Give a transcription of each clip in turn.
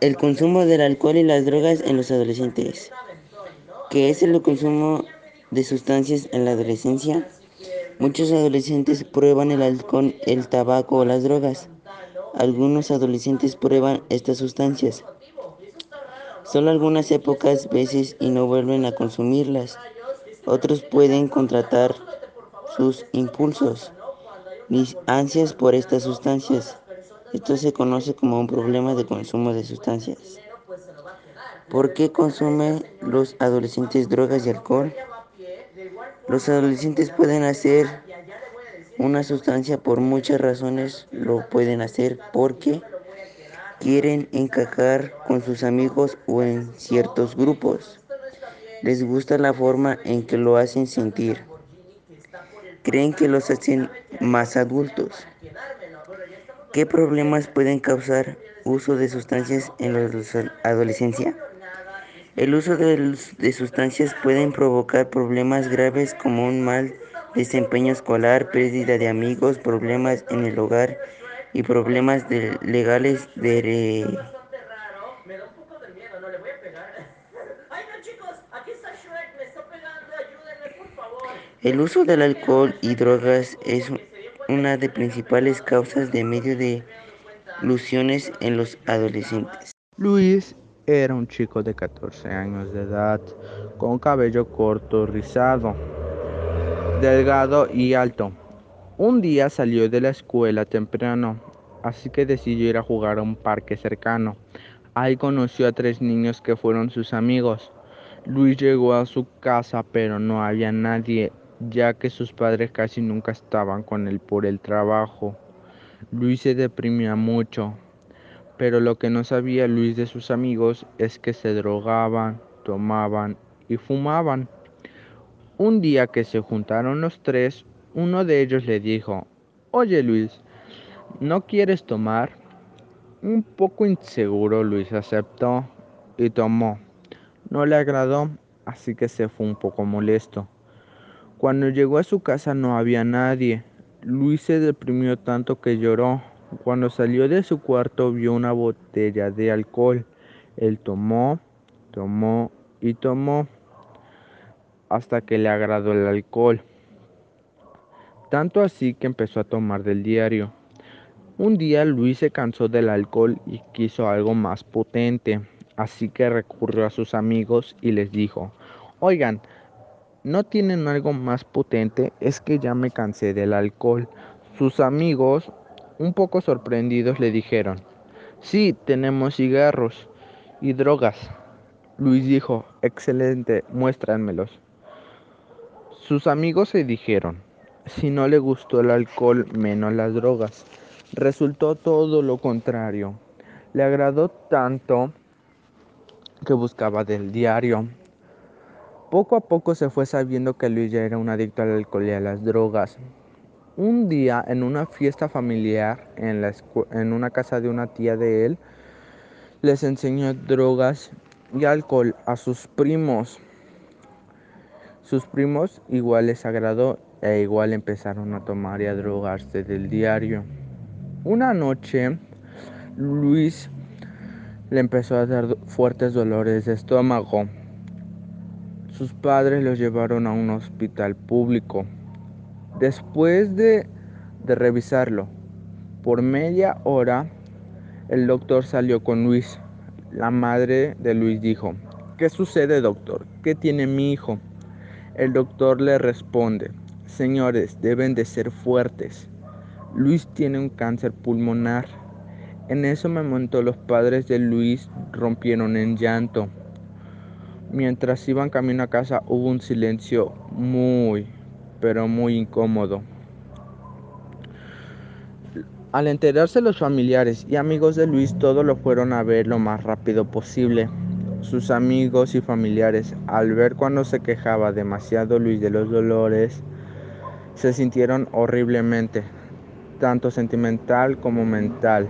El consumo del alcohol y las drogas en los adolescentes. ¿Qué es el consumo de sustancias en la adolescencia? Muchos adolescentes prueban el alcohol, el tabaco o las drogas. Algunos adolescentes prueban estas sustancias solo algunas épocas, veces y no vuelven a consumirlas. Otros pueden contratar sus impulsos ni ansias por estas sustancias. Esto se conoce como un problema de consumo de sustancias. ¿Por qué consumen los adolescentes drogas y alcohol? Los adolescentes pueden hacer una sustancia por muchas razones. Lo pueden hacer porque quieren encajar con sus amigos o en ciertos grupos. Les gusta la forma en que lo hacen sentir. Creen que los hacen más adultos. ¿Qué problemas pueden causar uso de sustancias en la adolescencia? El uso de, de sustancias puede provocar problemas graves como un mal desempeño escolar, pérdida de amigos, problemas en el hogar y problemas de, legales de... Re... El uso del alcohol y drogas es una de principales causas de medio de ilusiones en los adolescentes. Luis era un chico de 14 años de edad, con cabello corto, rizado, delgado y alto. Un día salió de la escuela temprano, así que decidió ir a jugar a un parque cercano. Ahí conoció a tres niños que fueron sus amigos. Luis llegó a su casa, pero no había nadie, ya que sus padres casi nunca estaban con él por el trabajo. Luis se deprimía mucho, pero lo que no sabía Luis de sus amigos es que se drogaban, tomaban y fumaban. Un día que se juntaron los tres, uno de ellos le dijo, Oye Luis, ¿no quieres tomar? Un poco inseguro Luis aceptó y tomó. No le agradó, así que se fue un poco molesto. Cuando llegó a su casa no había nadie. Luis se deprimió tanto que lloró. Cuando salió de su cuarto vio una botella de alcohol. Él tomó, tomó y tomó hasta que le agradó el alcohol. Tanto así que empezó a tomar del diario. Un día Luis se cansó del alcohol y quiso algo más potente, así que recurrió a sus amigos y les dijo, oigan, ¿no tienen algo más potente? Es que ya me cansé del alcohol. Sus amigos un poco sorprendidos le dijeron, sí, tenemos cigarros y drogas. Luis dijo, excelente, muéstranmelos. Sus amigos se dijeron, si no le gustó el alcohol, menos las drogas. Resultó todo lo contrario. Le agradó tanto que buscaba del diario. Poco a poco se fue sabiendo que Luis ya era un adicto al alcohol y a las drogas. Un día en una fiesta familiar en, la en una casa de una tía de él, les enseñó drogas y alcohol a sus primos. Sus primos igual les agradó e igual empezaron a tomar y a drogarse del diario. Una noche, Luis le empezó a dar fuertes dolores de estómago. Sus padres los llevaron a un hospital público. Después de, de revisarlo por media hora, el doctor salió con Luis. La madre de Luis dijo, ¿qué sucede doctor? ¿Qué tiene mi hijo? El doctor le responde, señores, deben de ser fuertes. Luis tiene un cáncer pulmonar. En ese momento los padres de Luis rompieron en llanto. Mientras iban camino a casa hubo un silencio muy, pero muy incómodo. Al enterarse los familiares y amigos de Luis, todos lo fueron a ver lo más rápido posible. Sus amigos y familiares, al ver cuando se quejaba demasiado Luis de los dolores, se sintieron horriblemente, tanto sentimental como mental,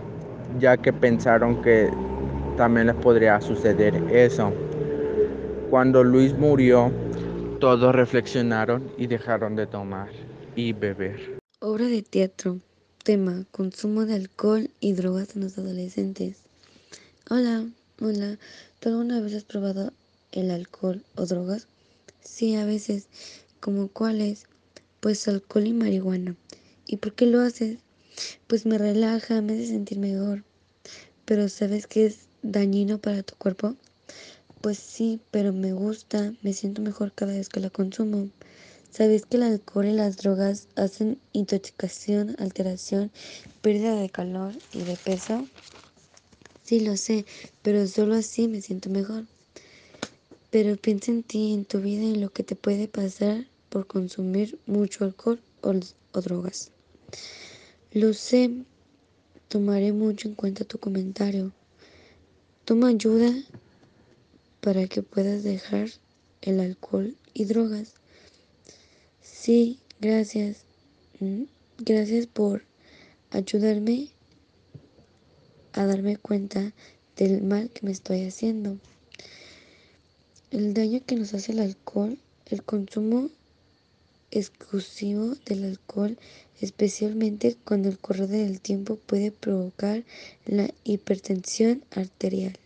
ya que pensaron que también les podría suceder eso. Cuando Luis murió, todos reflexionaron y dejaron de tomar y beber. Obra de teatro. Tema: Consumo de alcohol y drogas en los adolescentes. Hola, hola. ¿Tú alguna vez has probado el alcohol o drogas? Sí, a veces. ¿Como cuáles? Pues alcohol y marihuana. ¿Y por qué lo haces? Pues me relaja, me hace sentir mejor. Pero ¿sabes qué es dañino para tu cuerpo? Pues sí, pero me gusta, me siento mejor cada vez que la consumo. ¿Sabes que el alcohol y las drogas hacen intoxicación, alteración, pérdida de calor y de peso? Sí, lo sé, pero solo así me siento mejor. Pero piensa en ti, en tu vida, en lo que te puede pasar por consumir mucho alcohol o, o drogas. Lo sé, tomaré mucho en cuenta tu comentario. Toma ayuda para que puedas dejar el alcohol y drogas. Sí, gracias. Mm, Gracias por ayudarme a darme cuenta del mal que me estoy haciendo. El daño que nos hace el alcohol, el consumo exclusivo del alcohol, especialmente cuando el correr del tiempo puede provocar la hipertensión arterial.